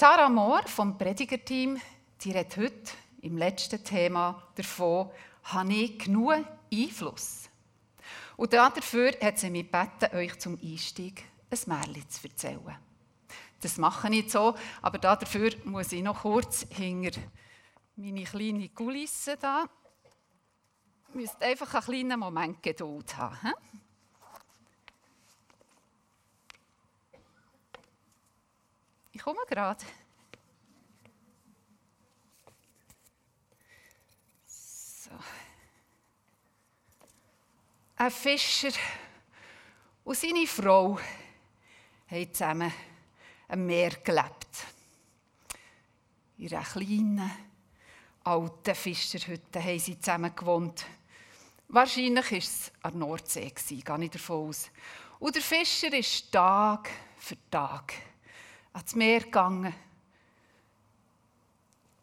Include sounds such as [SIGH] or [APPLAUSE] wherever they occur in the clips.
Sarah Mohr vom Predigerteam, die redet heute im letzten Thema davon, habe ich genug Einfluss? Und dafür hat sie mich gebeten, euch zum Einstieg ein Märchen zu erzählen. Das mache ich so, aber dafür muss ich noch kurz hinter meine kleine Kulisse da. Ihr müsst einfach einen kleinen Moment Geduld haben. Ich komme gerade. So. Ein Fischer und seine Frau haben zusammen am Meer gelebt. In einer kleinen, alten Fischerhütte haben sie zusammen gewohnt. Wahrscheinlich war es an der Nordsee, gehe ich davon aus. Und der Fischer ist Tag für Tag ans Meer gegangen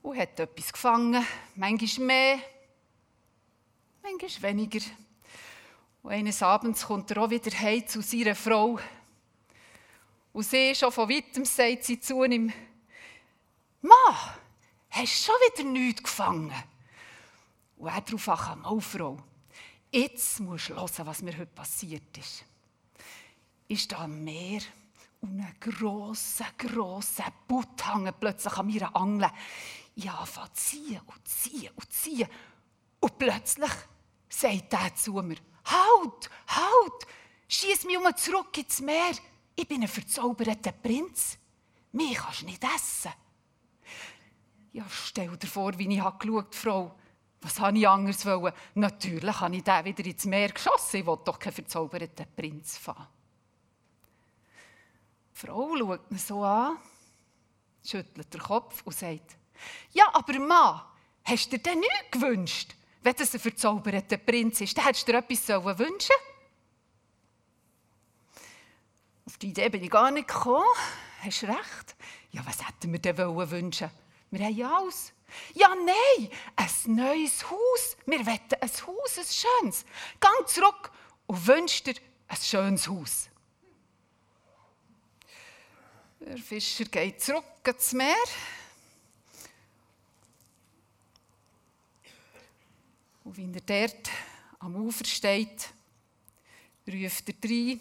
und hat etwas gefangen. Manchmal mehr, manchmal weniger. Und eines Abends kommt er auch wieder heim zu seiner Frau. Und sie, schon von weitem, sagt sie zu ihm, «Mann, hast du schon wieder nichts gefangen?» Und er darauf ankam, «Oh, Frau, jetzt musst du hören, was mir heute passiert ist. Ist da am Meer und ein grosser, grosser Butt hängt plötzlich an mir Angel. Ich anfange zu ziehen und ziehen und ziehen. Und plötzlich sagt er zu mir, «Halt, halt, schieß mich um zurück ins Meer!» ich bin ein verzauberter Prinz. Mich kannst du nicht essen. Ja, stell dir vor, wie ich geschaut Frau. Was habe ich anders? Natürlich habe ich den wieder ins Meer geschossen. Ich will doch keinen verzauberten Prinz fahren. Die Frau schaut ihn so an, schüttelt den Kopf und sagt, ja, aber Mann, hast du dir denn nichts gewünscht? Wenn das ein verzauberter Prinz ist, dann hättest du dir etwas wünschen. Auf die Idee bin ich gar nicht gekommen. Hast recht. Ja, was hätten wir denn wünschen Wir haben ja alles. Ja, nein, ein neues Haus. Wir wollen ein Haus, ein schönes. Gang zurück und wünsch dir ein schönes Haus. Der Fischer geht zurück ins Meer. Und wenn er dort am Ufer steht, ruft er rein,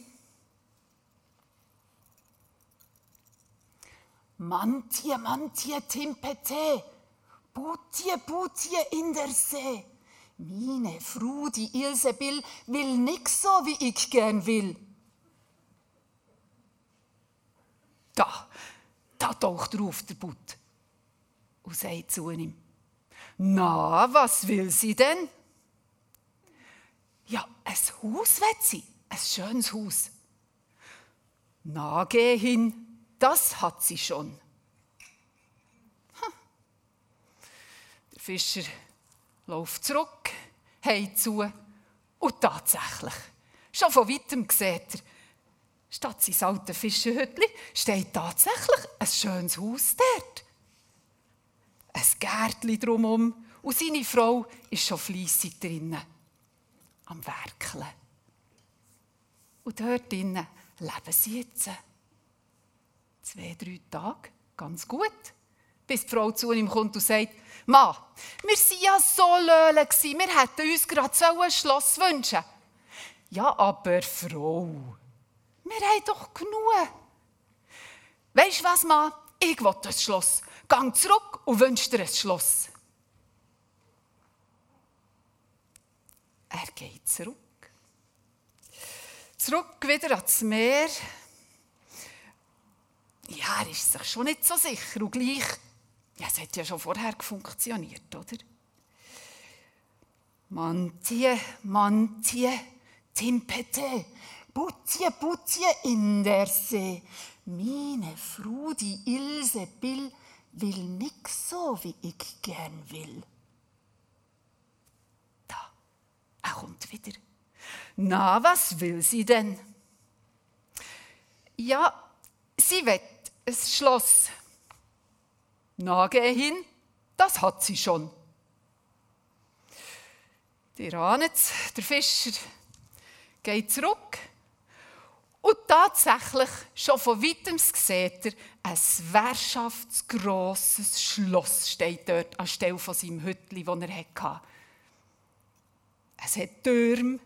Mantie, mantie, timpete, butie, butie in der See. Meine Frau, die Ilsebill, will nix so, wie ich gern will. Da, da taucht er auf, der Butt, und sagt zu ihm, na, was will sie denn? Ja, ein Haus will sie, ein schönes Haus. Na, geh hin, das hat sie schon. Der Fischer läuft zurück, hey zu und tatsächlich, schon von weitem sieht er, statt sein altes Fischerhütli steht tatsächlich ein schönes Haus dort. Ein Gärtchen drumherum und seine Frau ist schon fleissig drinnen, am Werkeln. Und dort drinnen leben sie jetzt zwei, drei Tage ganz gut. Bis die Frau zu ihm kommt und sagt, Ma, wir waren ja so löhle, wir hätten uns gerade so ein Schloss wünschen. Ja, aber Frau, wir haben doch genug. Weisst du was, Ma? Ich will das Schloss. Gang zurück und wünsch dir ein Schloss. Er geht zurück. Zurück wieder ans Meer ja, er ist sich schon nicht so sicher. Und gleich, ja, es hat ja schon vorher funktioniert, oder? Mantie, mantie, timpete, butie, butie in der See. Meine Frau, die Ilse Bill, will nix so, wie ich gern will. Da, er kommt wieder. Na, was will sie denn? Ja, sie will ein Schloss. Na, geh hin, das hat sie schon. Die ahnet der Fischer geht zurück Und tatsächlich, schon von weitem sieht er, ein währschaftsgrosses Schloss steht dort anstelle von seinem Hütli, das er hatte. Es hat Türme,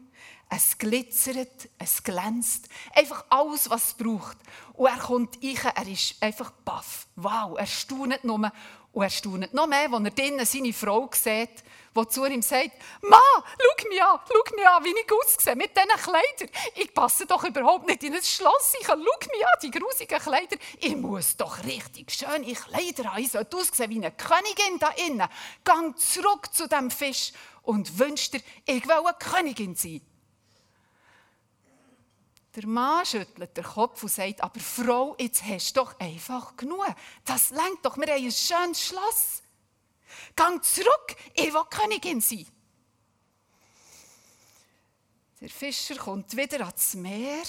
es glitzert, es glänzt. Einfach alles, was es braucht. Und er kommt rein, er ist einfach baff. Wow, er staunet nur. Und er staunet noch mehr, als er drinnen seine Frau sieht, die zu ihm sagt, «Ma, schau mich an, schau mich an, wie ich aussehe mit diesen Kleidern. Ich passe doch überhaupt nicht in ein Schloss. Ich schau mich an, die grusigen Kleider. Ich muss doch richtig schöne Kleider haben. Ich sollte aussehen wie eine Königin da innen. Gang zurück zu dem Fisch und wünsch dir, ich will eine Königin sein.» Der Mann schüttelt den Kopf und sagt, aber Frau, jetzt hast du doch einfach genug. Das lenkt doch, wir haben ein schönes Schloss. Gang zurück, ich will Königin sein. Der Fischer kommt wieder ans Meer.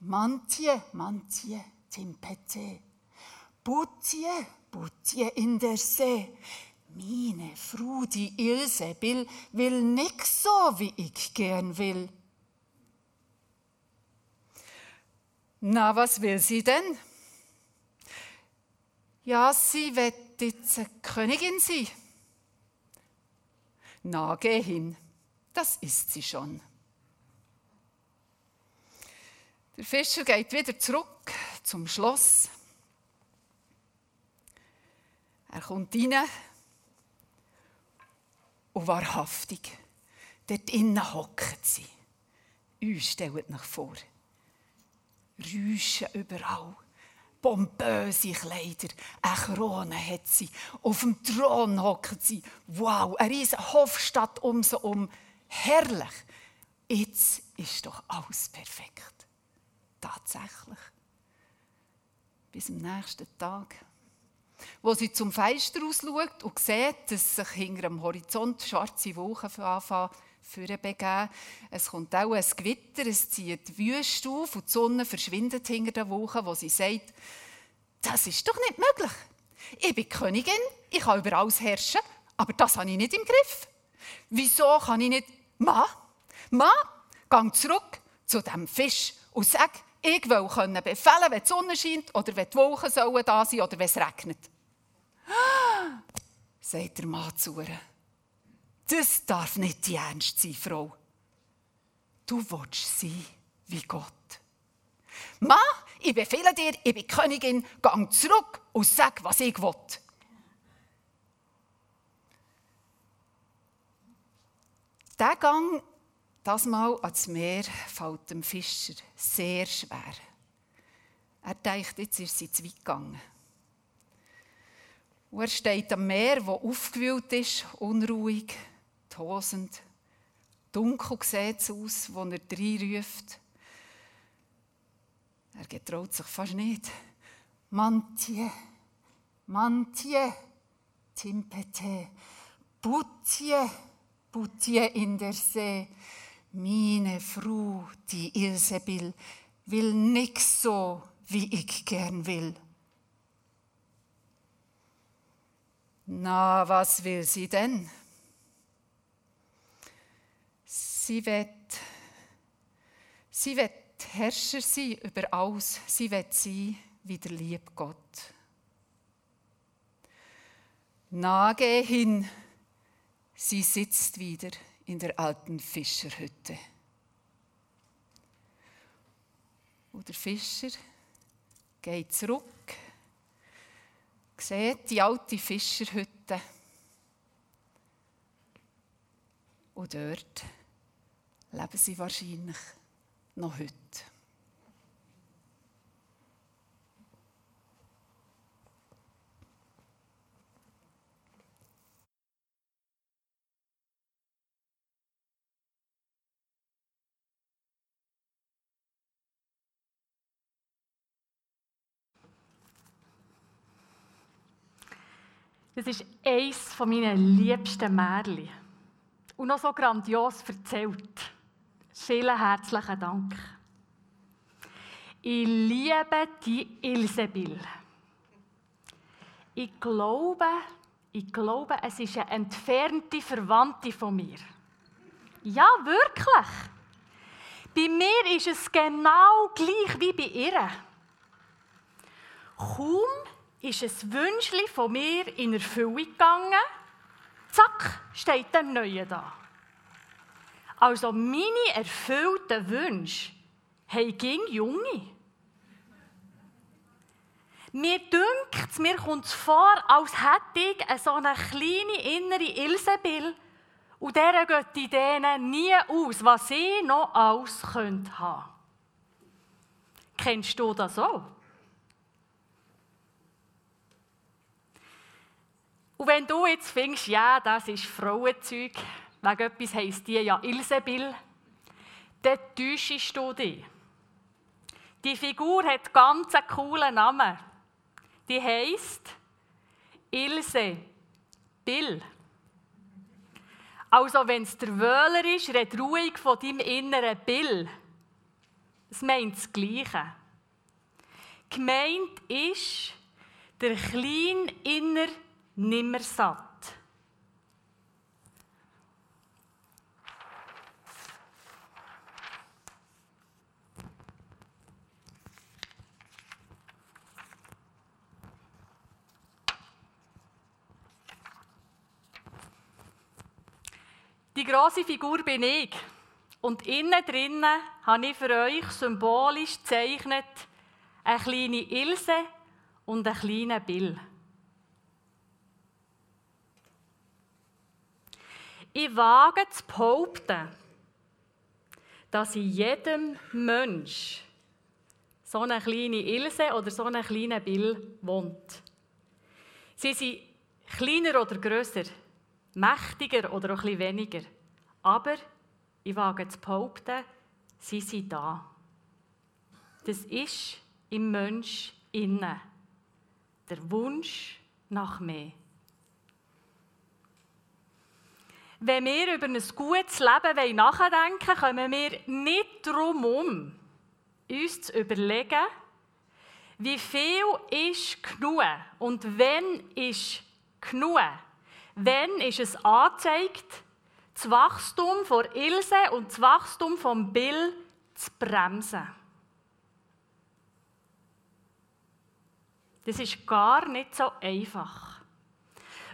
Mantie, mantie, timpete. Butie, butie in der See. Meine Frau, die Ilse, will, nix so, wie ich gern will. Na, was will sie denn? Ja, sie wird jetzt eine Königin sein. Na, geh hin, das ist sie schon. Der Fischer geht wieder zurück zum Schloss. Er kommt rein und wahrhaftig, dort innen hockt sie. Uns stellt nach vor. Räuschen überall. Pompöse Kleider, eine Krone hat sie, auf dem Thron hockt sie. Wow, eine riesige Hofstadt um sie um. Herrlich. Jetzt ist doch alles perfekt. Tatsächlich. Bis am nächsten Tag, wo sie zum Fenster rausschaut und sieht, dass sich hinter dem Horizont schwarze Wolken anfangen begeben. Es kommt auch ein Gewitter, es zieht die Wüste auf und die Sonne verschwindet hinter den Wolken, wo sie sagt, das ist doch nicht möglich. Ich bin Königin, ich kann über alles herrschen, aber das habe ich nicht im Griff. Wieso kann ich nicht, Ma, Ma, geh zurück zu dem Fisch und sag, ich will können befehlen, wenn die Sonne scheint oder wenn die Wolken da sein oder wenn es regnet. [GASPS] sagt der Mann zu ihr. Das darf nicht die Ernst sein, Frau. Du willst sein wie Gott. Ma, ich befehle dir, ich bin Königin, gang zurück und sag, was ich will. Der Gang, das Mal ans Meer, fällt dem Fischer sehr schwer. Er denkt, jetzt ist sie zu weit gegangen. Und er steht am Meer, das aufgewühlt ist, unruhig tosend. Dunkel sieht es aus, wo er reinruft. Er getraut sich fast nicht. Mantie, mantie, timpete, butie, butie in der See. Meine Frau, die Ilsebill, will nix so, wie ich gern will. Na, was will sie denn? Sie wird, sie wird Herrscher sein über alles. Sie wird sein wie der liebe Gott. Nage hin, sie sitzt wieder in der alten Fischerhütte. Und der Fischer geht zurück, sieht die alte Fischerhütte. Und dort leben sie wahrscheinlich noch heute. Das ist eines meiner liebsten Märchen. Und noch so grandios erzählt. Vielen herzlichen Dank. Ich liebe die Ilsebill. Ich glaube, ich glaube, es ist eine entfernte Verwandte von mir. Ja, wirklich. Bei mir ist es genau gleich wie bei ihr. Kaum ist ein Wünschli von mir in Erfüllung gegangen, zack, steht der Neue da. Also meine erfüllten Wünsche haben ging Junge. Mir dünkt mir kommt es vor, als hätte ich so eine kleine innere Ilsebill und der geht die denen nie aus, was sie noch alles haben könnte. Kennst du das auch? Und wenn du jetzt findest, ja, das ist Frauenzeug, wegen etwas heisst die ja Ilsebill, dann täuschst du dich. Die Figur hat ganz einen coolen Namen. Die heisst Ilse Bill. Also, wenn es der Wöhler ist, red ruhig von deinem inneren Bill. Es meint das Gleiche. Gemeint ist der kleine inner Nimmersatt. Die große Figur bin ich. Und innen drinnen habe ich für euch symbolisch gezeichnet eine kleine Ilse und einen kleinen Bill. Ich wage zu behaupten, dass in jedem Mensch so eine kleine Ilse oder so eine kleine Bill wohnt. Sie sind kleiner oder grösser, mächtiger oder auch ein bisschen weniger. Aber ich wage zu behaupten, sie sind da. Das ist im Mensch innen. Der Wunsch nach mehr. Wenn wir über ein gutes Leben nachdenken wollen, kommen wir nicht darum herum, uns zu überlegen, wie viel ist genug und wenn ist genug. Wenn ist es angezeigt, das Wachstum von Ilse und das Wachstum von Bill zu bremsen. Das ist gar nicht so einfach.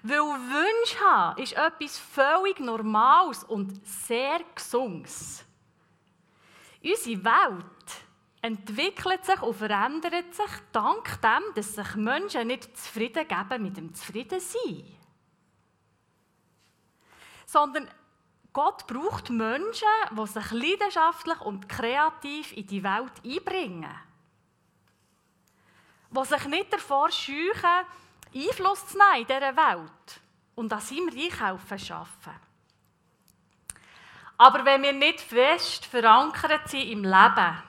Weil Wünsche haben ist etwas völlig Normales und sehr Gesundes. Unsere Welt entwickelt sich und verändert sich dank dem, dass sich Menschen nicht zufrieden geben mit dem Zufriedensein. Sondern Gott braucht Menschen, die sich leidenschaftlich und kreativ in die Welt einbringen. Die sich nicht davor scheuchen, Einfluss zu nehmen in dieser Welt und an seinem Reich arbeiten. Aber wenn wir nicht fest verankert sind im Leben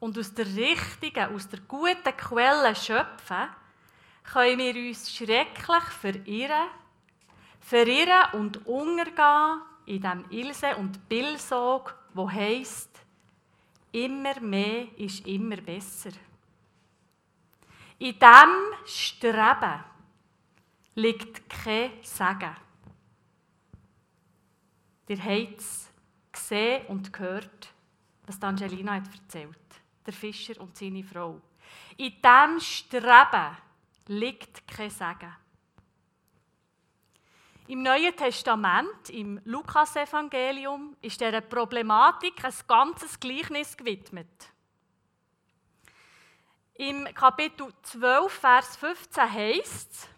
und aus der richtigen, aus der guten Quelle schöpfen, können wir uns schrecklich verirren, verirren und untergehen in dem Ilse- und Billsog, wo heisst, immer mehr ist immer besser. In diesem Streben liegt kein Segen. Ihr habt es gesehen und gehört, was Angelina hat erzählt Der Fischer und seine Frau. In diesem Streben liegt kein Segen. Im Neuen Testament, im Lukasevangelium, ist dieser Problematik ein ganzes Gleichnis gewidmet. Im Kapitel 12, Vers 15 heißt es,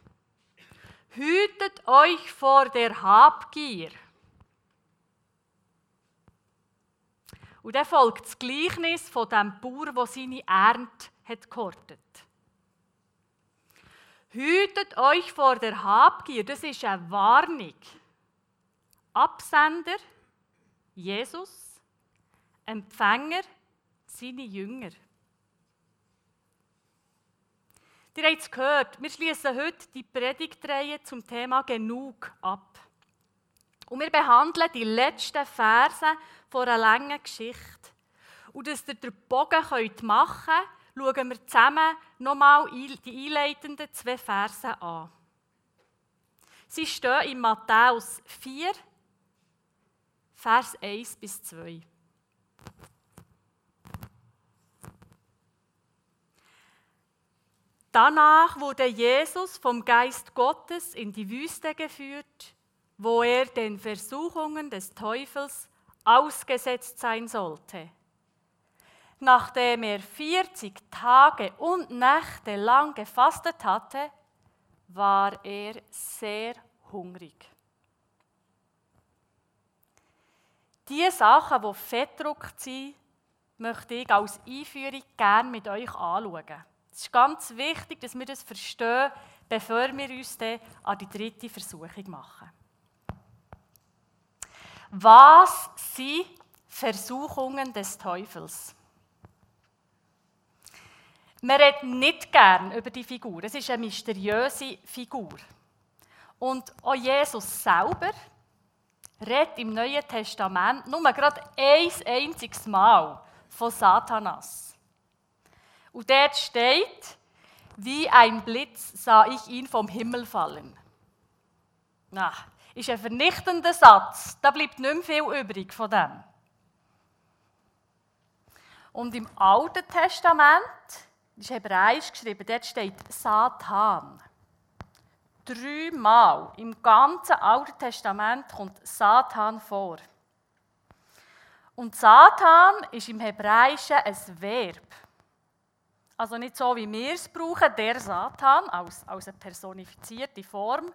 Hütet euch vor der Habgier. Und dann folgt das Gleichnis von dem Bauer, der seine Ernte hat gehortet. Hütet euch vor der Habgier, das ist eine Warnung. Absender, Jesus, Empfänger, seine Jünger. Ihr habt es gehört, wir schließen heute die Predigtreihe zum Thema Genug ab. Und wir behandeln die letzten Verse von einer langen Geschichte. Und dass ihr den Bogen machen könnt, schauen wir zusammen nochmal die einleitenden zwei Verse an. Sie stehen in Matthäus 4, Vers 1 bis 2. Danach wurde Jesus vom Geist Gottes in die Wüste geführt, wo er den Versuchungen des Teufels ausgesetzt sein sollte. Nachdem er 40 Tage und Nächte lang gefastet hatte, war er sehr hungrig. Die Sachen, die fettdruckt sind, möchte ich als Einführung gerne mit euch anschauen. Es ist ganz wichtig, dass wir das verstehen, bevor wir uns dann an die dritte Versuchung machen. Was sind Versuchungen des Teufels? Man redet nicht gern über die Figur. Es ist eine mysteriöse Figur. Und auch Jesus selber redet im Neuen Testament nur gerade ein einziges Mal von Satanas. Und dort steht, wie ein Blitz sah ich ihn vom Himmel fallen. Na, ist ein vernichtender Satz. Da bleibt nicht mehr viel übrig von dem. Und im Alten Testament, ist hebräisch geschrieben, dort steht Satan. Dreimal im ganzen Alten Testament kommt Satan vor. Und Satan ist im Hebräischen ein Verb. Also nicht so, wie wir es brauchen, der Satan, als, als eine personifizierte Form.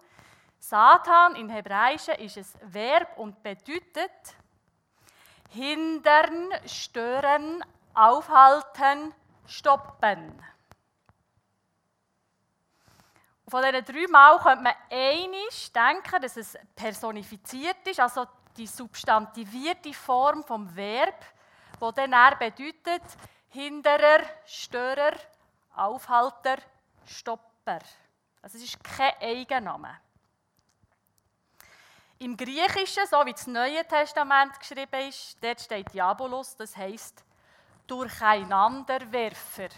Satan im Hebräischen ist ein Verb und bedeutet hindern, stören, aufhalten, stoppen. Von diesen drei Mal könnte man einig denken, dass es personifiziert ist, also die substantivierte Form vom Verb, wo dann er bedeutet Hinderer, Störer, Aufhalter, Stopper. Also es ist kein Eigenname. Im Griechischen, so wie das Neue Testament geschrieben ist, dort steht Diabolos, das heißt Durcheinanderwerfer.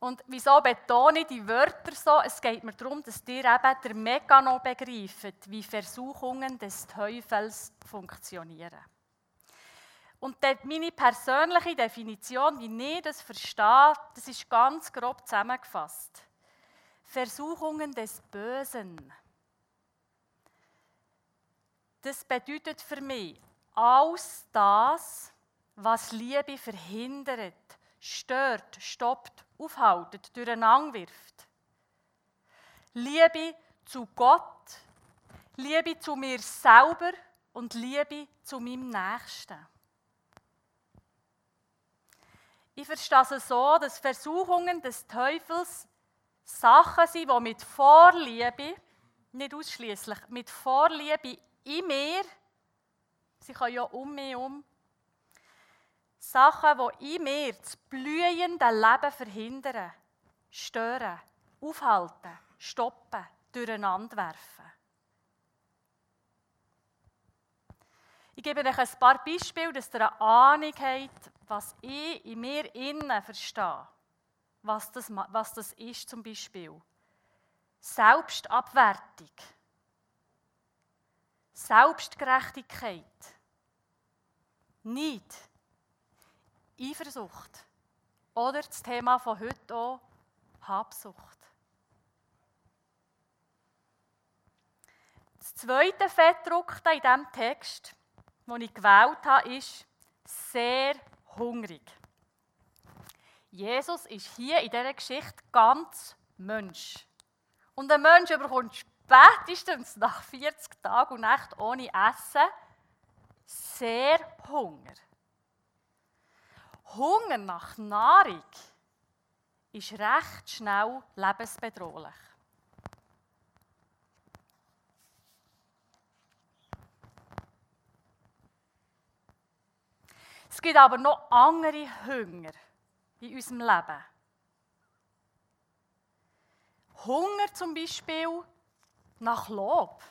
Und wieso betone ich die Wörter so? Es geht mir darum, dass ihr eben den Mechanismus begreift, wie Versuchungen des Teufels funktionieren. Und meine persönliche Definition, wie ich das verstehe, das ist ganz grob zusammengefasst. Versuchungen des Bösen. Das bedeutet für mich alles das, was Liebe verhindert, stört, stoppt aufhaltet, durcheinander wirft. Liebe zu Gott, Liebe zu mir selber und Liebe zu meinem Nächsten. Ich verstehe es so, dass Versuchungen des Teufels Sachen sind, die mit Vorliebe, nicht ausschließlich, mit Vorliebe in mir, sie können ja um mich herum, Sachen, die in mir das blühende Leben verhindern, stören, aufhalten, stoppen, durcheinander werfen. Ich gebe euch ein paar Beispiele, dass ihr eine Ahnung habt, was ich in mir innen verstehe. Was das, was das ist zum Beispiel. Selbstabwertung. Selbstgerechtigkeit. Nicht. Eifersucht. Oder das Thema von heute auch, Habsucht. Das zweite Fettdruckte in diesem Text, den ich gewählt habe, ist sehr hungrig. Jesus ist hier in dieser Geschichte ganz Mensch. Und ein Mensch bekommt spätestens nach 40 Tagen und Nächten ohne Essen sehr Hunger. Hunger nach Nahrung ist recht schnell lebensbedrohlich. Es gibt aber noch andere Hunger in unserem Leben. Hunger zum Beispiel nach Lob.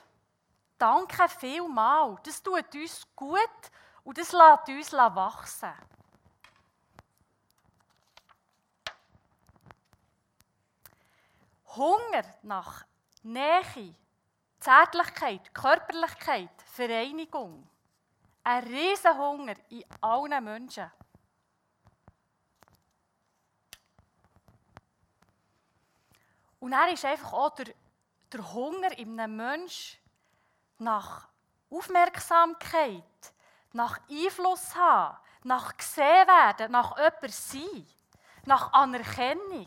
Danke vielmal. Das tut uns gut und das lässt uns wachsen. Hunger nach Nähe, Zärtlichkeit, Körperlichkeit, Vereinigung. Ein riesen Hunger in allen Menschen. Und er ist einfach auch der, der Hunger in einem Menschen nach Aufmerksamkeit, nach Einfluss haben, nach gesehen werden, nach jemand sein, nach Anerkennung.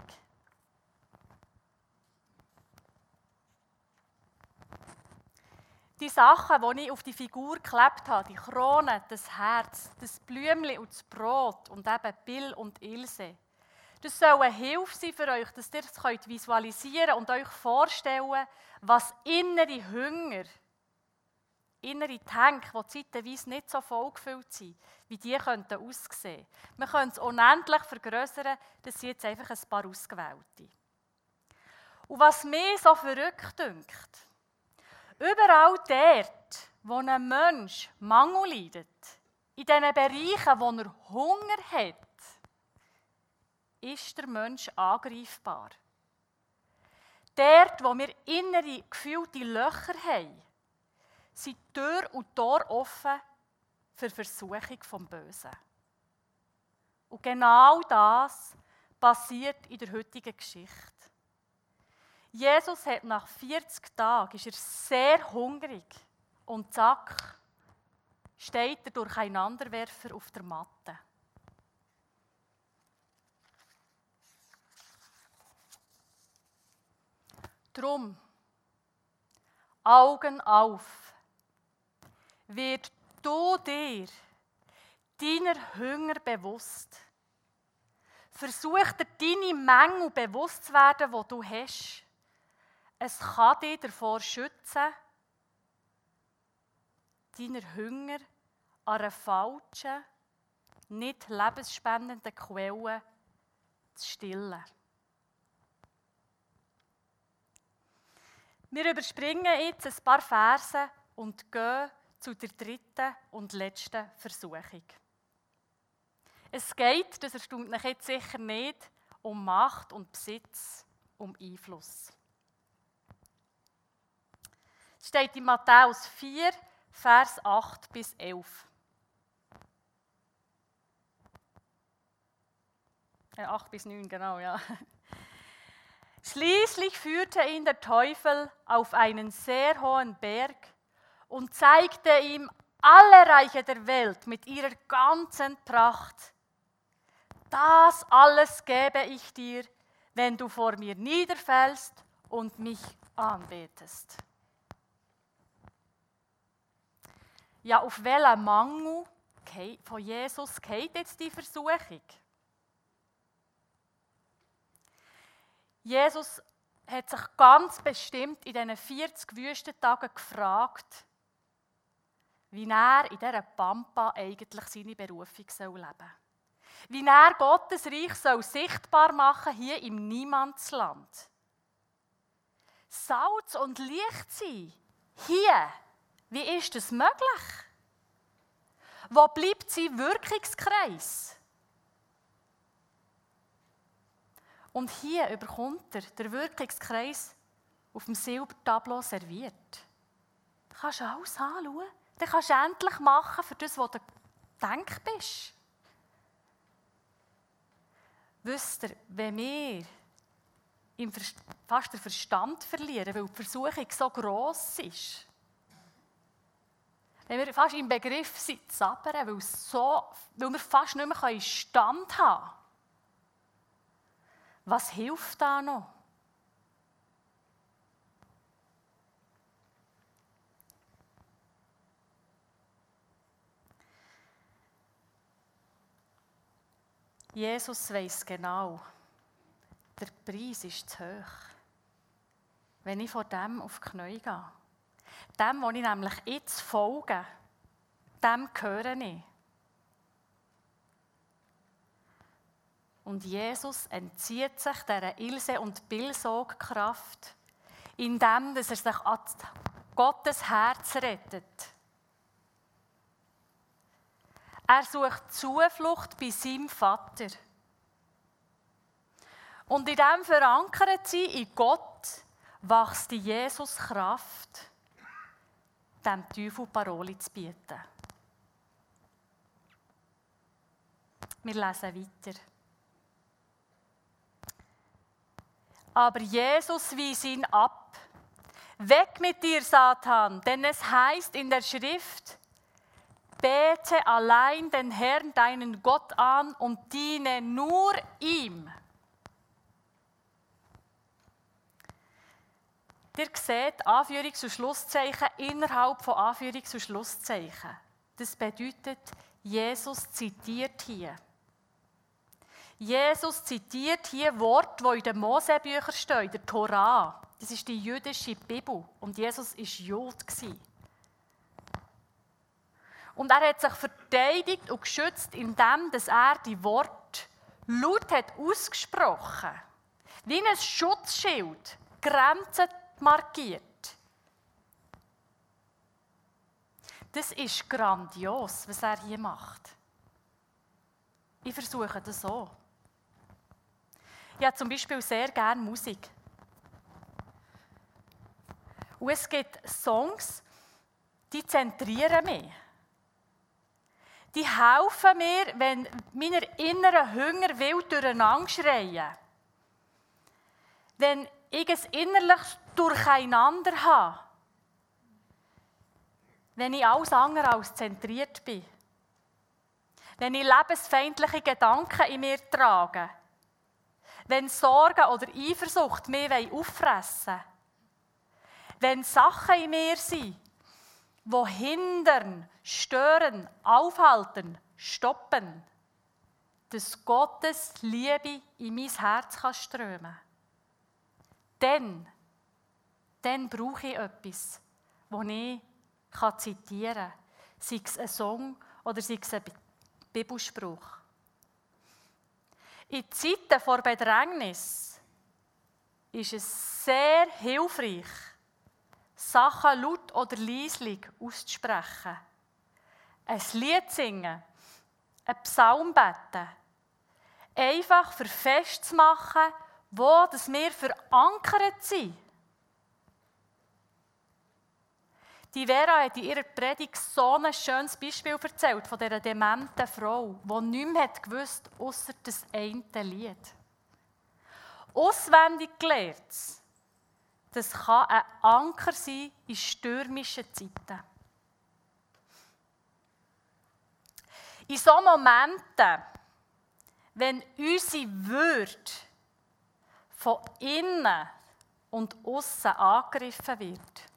Die Sachen, die ich auf die Figur geklebt habe, die Krone, das Herz, das Blümchen und das Brot und eben Bill und Ilse, das soll eine Hilfe sein für euch, dass ihr könnt visualisieren und euch vorstellen, was innere Hunger, innere Tank, die zeitweise nicht so vollgefüllt sind, wie die könnten aussehen. Man könnte es unendlich vergrößern, das sind jetzt einfach ein paar Ausgewählte. Und was mir so verrückt dünkt, überall dort, wo ein Mensch Mangel leidet, in den Bereichen, wo er Hunger hat, ist der Mensch angreifbar. Dort, wo wir innere, gefühlte Löcher haben, sind Tür und Tor offen für Versuchung vom Bösen. Und genau das passiert in der heutigen Geschichte. Jesus hat nach 40 Tagen ist er sehr hungrig und zack steht er durch Einanderwerfer auf der Matte. Drum, Augen auf, wird du dir deiner Hunger bewusst. Versuch dir deine Mängel bewusst zu werden, die du hast. Es kann dich davor schützen, deiner Hunger an einer falschen, nicht lebensspendenden Quelle zu stillen. Wir überspringen jetzt ein paar Verse und gehen zu der dritten und letzten Versuchung. Es geht, das erstaunt mich jetzt sicher nicht, um Macht und Besitz, um Einfluss. Es steht in Matthäus 4, Vers 8 bis 11. 8 bis 9, genau, ja. Schließlich führte ihn der Teufel auf einen sehr hohen Berg und zeigte ihm alle Reiche der Welt mit ihrer ganzen Pracht. Das alles gebe ich dir, wenn du vor mir niederfällst und mich anbetest. Ja, auf welchen Mangel von Jesus geht jetzt die Versuchung? Jesus hat sich ganz bestimmt in diesen 40 Wüstentagen gefragt, wie er in dieser Pampa eigentlich seine Berufung leben soll. Wie er Gottes Reich soll sichtbar machen hier im Niemandsland. Salz und Licht sein. Hier. Wie ist das möglich? Wo bleibt sein Wirkungskreis? Und hier überkommt er der Wirkungskreis auf dem Silbertableau serviert. Du kannst alles anschauen. Dann kannst du endlich machen für das, was du denkst bist. Wisst ihr, wenn wir fast den Verstand verlieren, weil die Versuchung so gross ist, wenn wir fast im Begriff sind, zu sabbern, weil, so, weil wir fast nicht mehr Stand haben können, was hilft da noch? Jesus weiß genau, der Preis ist zu hoch. Wenn ich vor dem auf die Knie gehe. Dem, wo ich nämlich jetzt folge, dem gehöre ich. Und Jesus entzieht sich dieser Ilse- und Billsogkraft, indem er sich an Gottes Herz rettet. Er sucht Zuflucht bei seinem Vater. Und in dem verankert sie in Gott wächst die Jesus Kraft, dem Teufel Paroli zu bieten. Wir lesen weiter. Aber Jesus wies ihn ab. Weg mit dir, Satan, denn es heißt in der Schrift, bete allein den Herrn, deinen Gott an und diene nur ihm. Ihr seht Anführungs- und Schlusszeichen innerhalb von Anführungs- und Schlusszeichen. Das bedeutet, Jesus zitiert hier. Jesus zitiert hier Worte, die in den Mosebüchern stehen, der Torah. Das ist die jüdische Bibel. Und Jesus war Jud. Und er hat sich verteidigt und geschützt, indem er die Worte laut hat ausgesprochen Wie ein Schutzschild, Grenzen markiert. Das ist grandios, was er hier macht. Ich versuche das so. Ich habe zum Beispiel sehr gerne Musik. Und es gibt Songs, die zentrieren mich. Die helfen mir, wenn meine inneren Hunger wild durcheinander schreien. Wenn ich ein innerliches Durcheinander habe. Wenn ich alles andere als zentriert bin. Wenn ich lebensfeindliche Gedanken in mir trage wenn Sorgen oder Eifersucht mich auffressen wollen. Wenn Sachen in mir sind, die hindern, stören, aufhalten, stoppen, dass Gottes Liebe in mein Herz kann strömen Dann, dann brauche ich etwas, das ich zitieren kann. Sei es ein Song oder sei es ein Bibelspruch. In Zeiten vor Bedrängnis ist es sehr hilfreich, Sachen laut oder leislich auszusprechen. Ein Lied singen, ein Psalm beten. Einfach für festzumachen, wo wir verankert sind. Die Vera hat in ihrer Predigt so ein schönes Beispiel erzählt von dieser dementen Frau, die nichts mehr gewusst außer das eine Lied. Auswendig gelernt, das kann ein Anker sein in stürmischen Zeiten. In solchen Momenten, wenn unsere Würde von innen und außen angegriffen wird,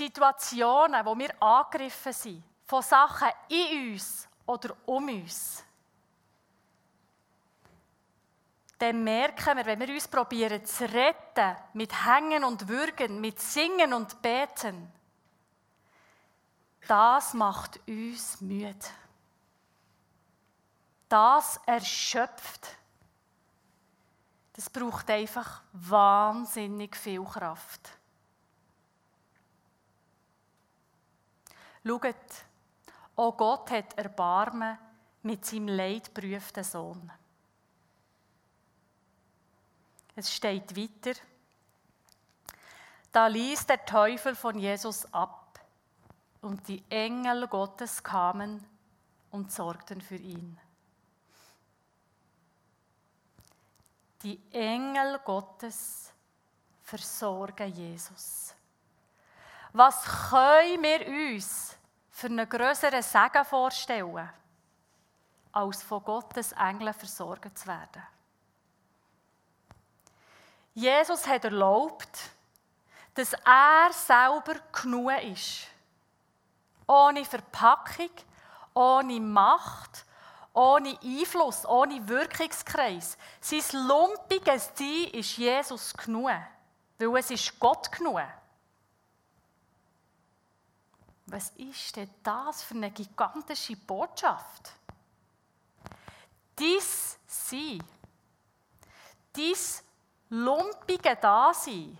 in Situationen, wo wir angegriffen sind, von Sachen in uns oder um uns, dann merken wir, wenn wir uns probieren zu retten, mit Hängen und Würgen, mit Singen und Beten, das macht uns müde. Das erschöpft. Das braucht einfach wahnsinnig viel Kraft. Schaut, auch Gott hat Erbarmen mit seinem leidprüften Sohn. Es steht weiter, da ließ der Teufel von Jesus ab und die Engel Gottes kamen und sorgten für ihn. Die Engel Gottes versorgen Jesus. Was können wir uns für einen größeren Segen vorstellen, als von Gottes Engeln versorgt zu werden? Jesus hat erlaubt, dass er selber genug ist. Ohne Verpackung, ohne Macht, ohne Einfluss, ohne Wirkungskreis. Sein lumpiges Sein ist Jesus genug, weil es ist Gott genug. Was ist denn das für eine gigantische Botschaft? Dies Sein, dies lumpige Dasein,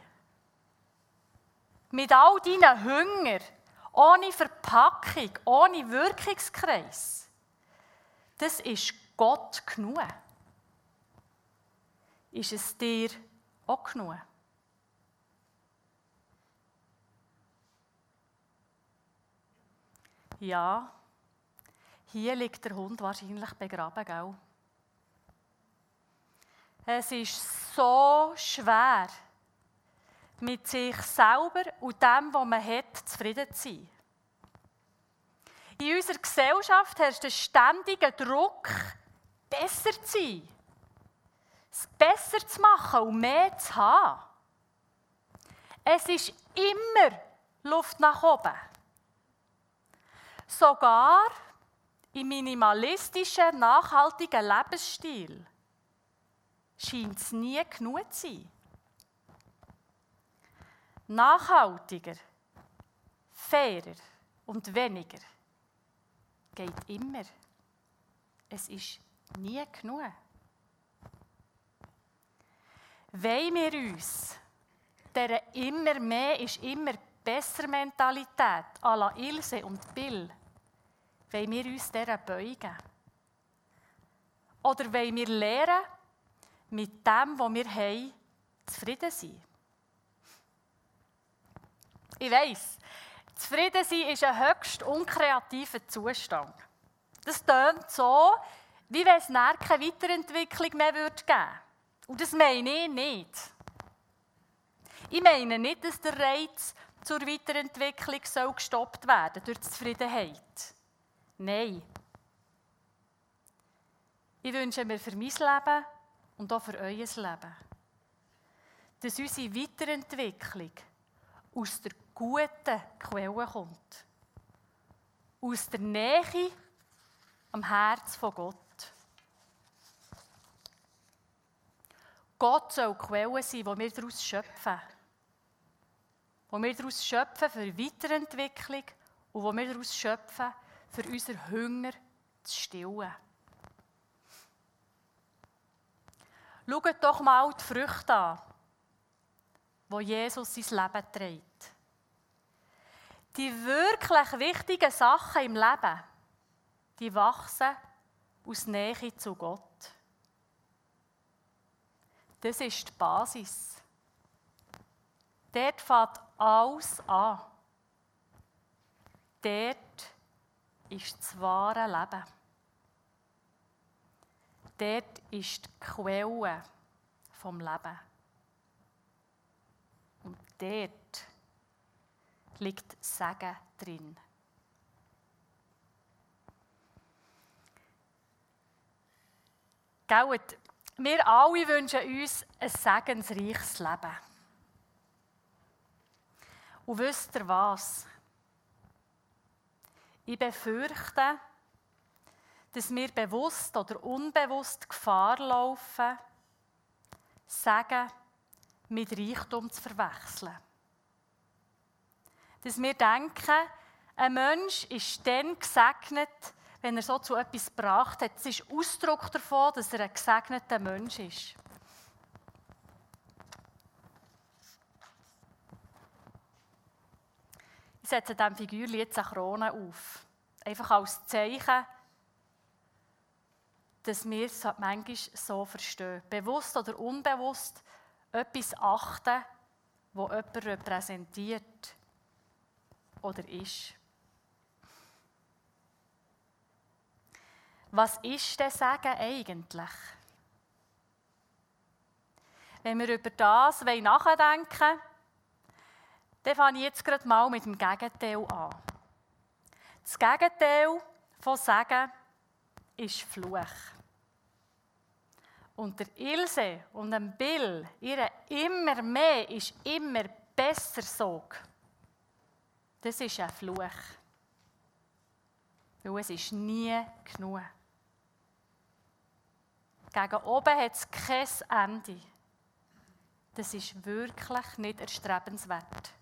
mit all deinen Hunger ohne Verpackung, ohne Wirkungskreis, das ist Gott genug. Ist es dir auch genug? Ja, hier liegt der Hund wahrscheinlich begraben, gell? Es ist so schwer, mit sich selber und dem, was man hat, zufrieden zu sein. In unserer Gesellschaft herrscht ein ständiger Druck, besser zu sein, es besser zu machen und mehr zu haben. Es ist immer Luft nach oben. Sogar im minimalistischen, nachhaltigen Lebensstil scheint es nie genug zu sein. Nachhaltiger, fairer und weniger geht immer. Es ist nie genug. Wollen wir uns dieser immer mehr ist immer besser Mentalität à la Ilse und Bill, wollen wir uns dieser beugen? Oder wollen wir lernen, mit dem, was wir haben, zufrieden sein? Ich weiss, zufrieden sein ist ein höchst unkreativer Zustand. Das tönt so, wie wenn es keine Weiterentwicklung mehr geben würde. Und das meine ich nicht. Ich meine nicht, dass der Reiz zur Weiterentwicklung soll gestoppt werden durch die Zufriedenheit. Nein. Ich wünsche mir für mein Leben und auch für euer Leben, dass unsere Weiterentwicklung aus der guten Quelle kommt. Aus der Nähe am Herz von Gott. Gott soll die Quelle sein, wo wir daraus schöpfen. Wo wir daraus schöpfen für Weiterentwicklung und wo wir daraus schöpfen, für unseren Hunger zu stillen. Schaut doch mal die Früchte an, wo Jesus sein Leben trägt. Die wirklich wichtigen Sachen im Leben, die wachsen aus Nähe zu Gott. Das ist die Basis. Dort fängt alles an. Dort ist das wahre Leben. Dort ist die Quelle vom Leben. Und dort liegt Segen drin. Gut, wir alle wünschen uns ein segensreiches Leben. Und wisst ihr was? Ich befürchte, dass wir bewusst oder unbewusst Gefahr laufen, Sagen mit Reichtum zu verwechseln. Dass wir denken, ein Mensch ist dann gesegnet, wenn er so zu etwas gebracht hat. Das ist Ausdruck davon, dass er ein gesegneter Mensch ist. Ich setze diesem Figürchen jetzt eine Krone auf. Einfach als Zeichen, dass wir es manchmal so verstehen. Bewusst oder unbewusst etwas achten, wo jemand repräsentiert oder ist. Was ist denn Sagen eigentlich? Wenn wir über das nachdenken wollen, dann fange ich jetzt gerade mal mit dem Gegenteil an. Das Gegenteil von Sagen ist Fluch. Und der Ilse und dem Bill, ihre immer mehr ist immer besser Sog. Das ist ein Fluch. Weil es ist nie genug. Gegen oben hat es kein Ende. Das ist wirklich nicht erstrebenswert.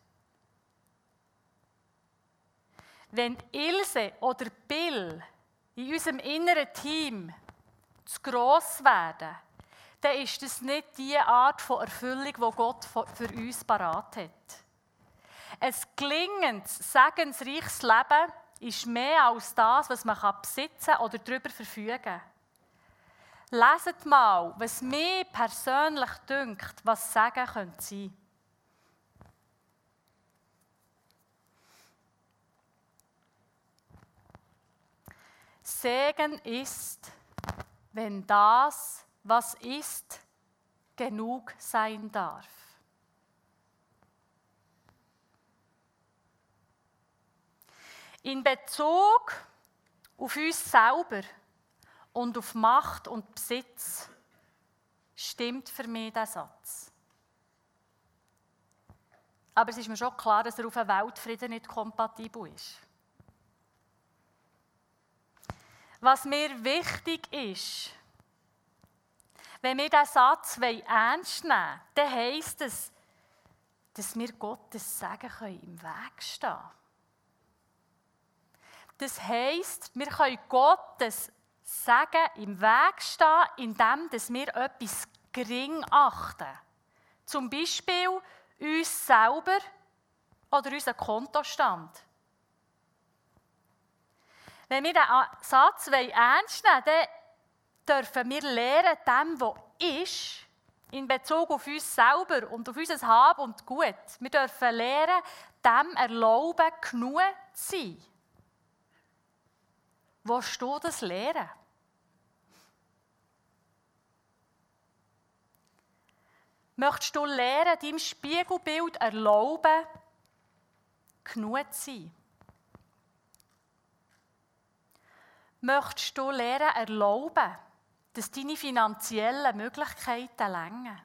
Wenn Ilse oder Bill in unserem inneren Team zu gross werden, dann ist das nicht die Art von Erfüllung, die Gott für uns parat hat. Ein gelingendes, segensreiches Leben ist mehr als das, was man besitzen oder darüber verfügen kann. Leset mal, was mir persönlich dünkt, was Sagen könnte sein. Segen ist, wenn das, was ist, genug sein darf. In Bezug auf uns selber und auf Macht und Besitz stimmt für mich der Satz. Aber es ist mir schon klar, dass er auf einen Weltfrieden nicht kompatibel ist. Was mir wichtig ist, wenn wir diesen Satz ernst nehmen wollen, dann heisst es, dass wir Gottes Segen im Weg stehen können. Das heisst, wir können Gottes Segen im Weg stehen, indem wir etwas gering achten. Zum Beispiel uns selber oder unseren Kontostand. Wenn wir diesen Satz ernst nehmen dann dürfen wir lernen, dem, was ist, in Bezug auf uns selber und auf unser Hab und Gut. Wir dürfen lernen, dem erlauben, genug zu sein. Willst du das lernen? Möchtest du lernen, deinem Spiegelbild erlauben, genug zu sein? Möchtest du lernen, erlauben, dass deine finanziellen Möglichkeiten länger?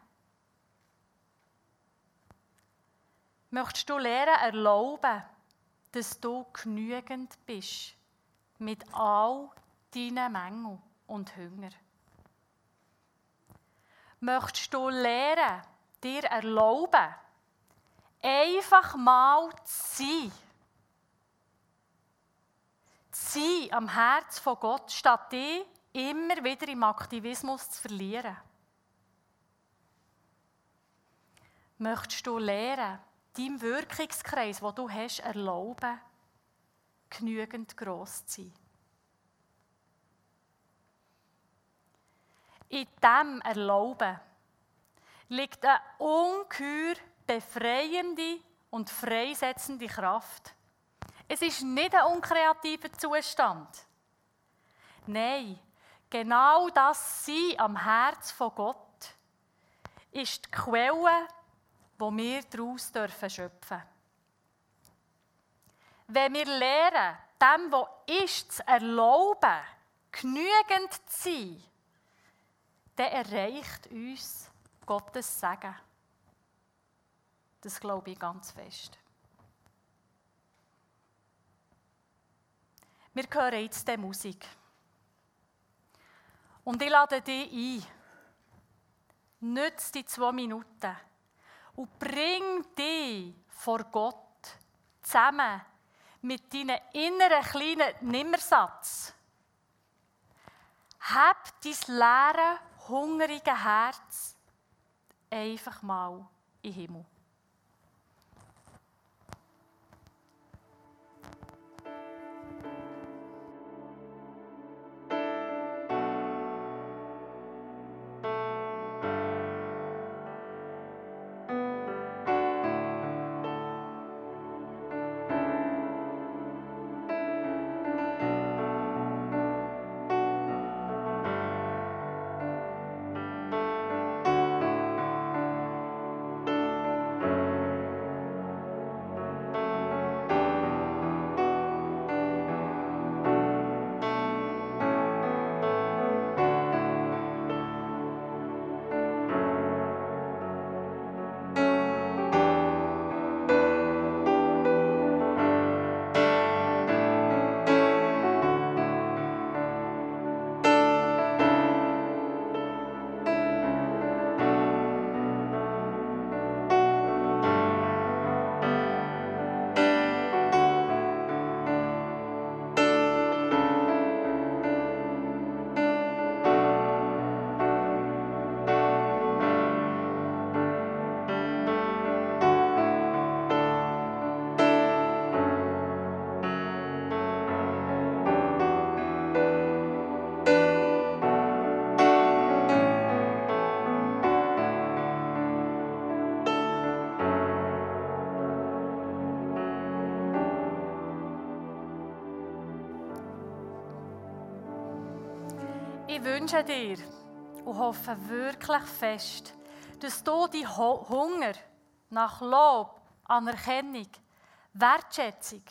Möchtest du lernen, erlauben, dass du genügend bist? mit all deinen Mängeln und Hunger. Möchtest du lernen, dir erlauben, einfach mal zu sein? Sein am Herz von Gott, statt dich immer wieder im Aktivismus zu verlieren. Möchtest du lernen, deinem Wirkungskreis, wo du hast, erlauben, genügend groß zu sein. In diesem Erlauben liegt eine ungeheuer befreiende und freisetzende Kraft. Es ist nicht ein unkreativer Zustand. Nein, genau das Sein am Herz von Gott ist die Quelle, wo wir daraus schöpfen dürfen. Wenn wir lernen, dem, was ist, zu erlauben, genügend zu sein, dann erreicht uns Gottes Segen. Das glaube ich ganz fest. Wir hören jetzt die Musik. Und ich lade dich ein. Nütze die zwei Minuten und bring dich vor Gott zusammen mit deinem inneren kleinen Nimmersatz. Hab dein leere, hungrige Herz einfach mal den Himmel. Wünsche dir und hoffe wirklich fest, dass du die Hunger nach Lob, Anerkennung, Wertschätzung,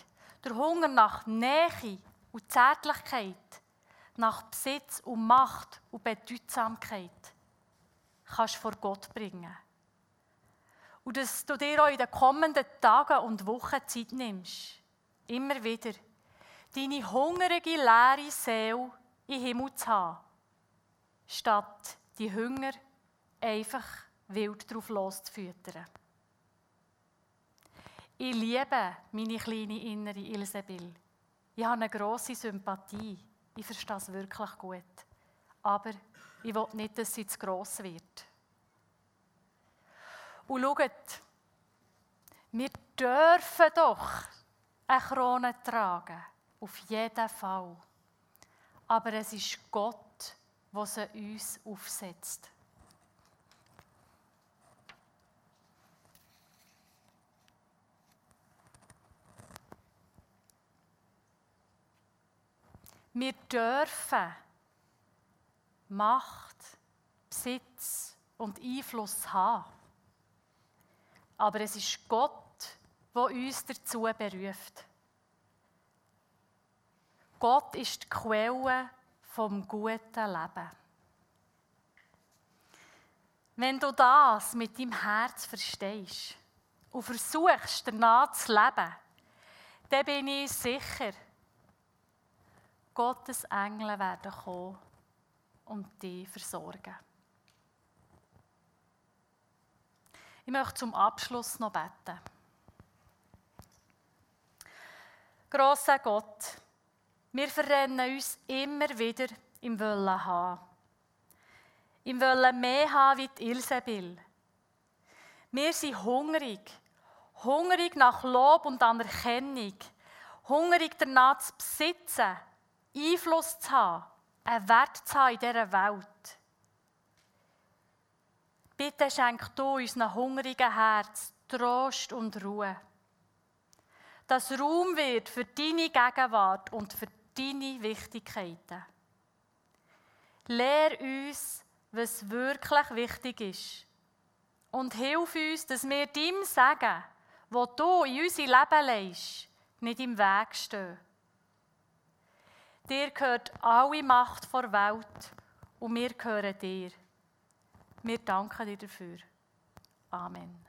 der Hunger nach Nähe und Zärtlichkeit, nach Besitz und Macht und Bedeutsamkeit kannst vor Gott bringen. Und dass du dir auch in den kommenden Tagen und Wochen Zeit nimmst, immer wieder deine hungrige, leere Seele den Himmel zu haben, statt die Hunger einfach wild drauf loszufüttern. Ich liebe meine kleine innere Ilsebill. Ich habe eine grosse Sympathie. Ich verstehe es wirklich gut. Aber ich will nicht, dass sie zu gross wird. Und schaut, wir dürfen doch eine Krone tragen. Auf jeden Fall. Aber es ist Gott, der sie uns aufsetzt. Wir dürfen Macht, Besitz und Einfluss haben. Aber es ist Gott, der uns dazu beruft. Gott ist die Quelle vom guten Leben. Wenn du das mit deinem Herz verstehst und versuchst, danach zu leben, dann bin ich sicher, Gottes Engel werden kommen und dich versorgen. Ich möchte zum Abschluss noch beten. Grosser Gott, wir verrennen uns immer wieder im Wollen haben. Im Wollen mehr haben wie die Ilsebill. Wir sind hungrig. Hungrig nach Lob und Anerkennung. Hungrig danach zu besitzen Einfluss zu haben, einen Wert zu haben in dieser Welt. Bitte schenk du unseren hungrigen Herz Trost und Ruhe. Dass Raum wird für deine Gegenwart und für deine Wichtigkeiten. Lehr uns, was wirklich wichtig ist. Und hilf uns, dass wir dem Sagen, wo du in unser Leben leist, nicht im Weg stehen. Dir gehört alle Macht der Welt und wir gehören dir. Wir danken dir dafür. Amen.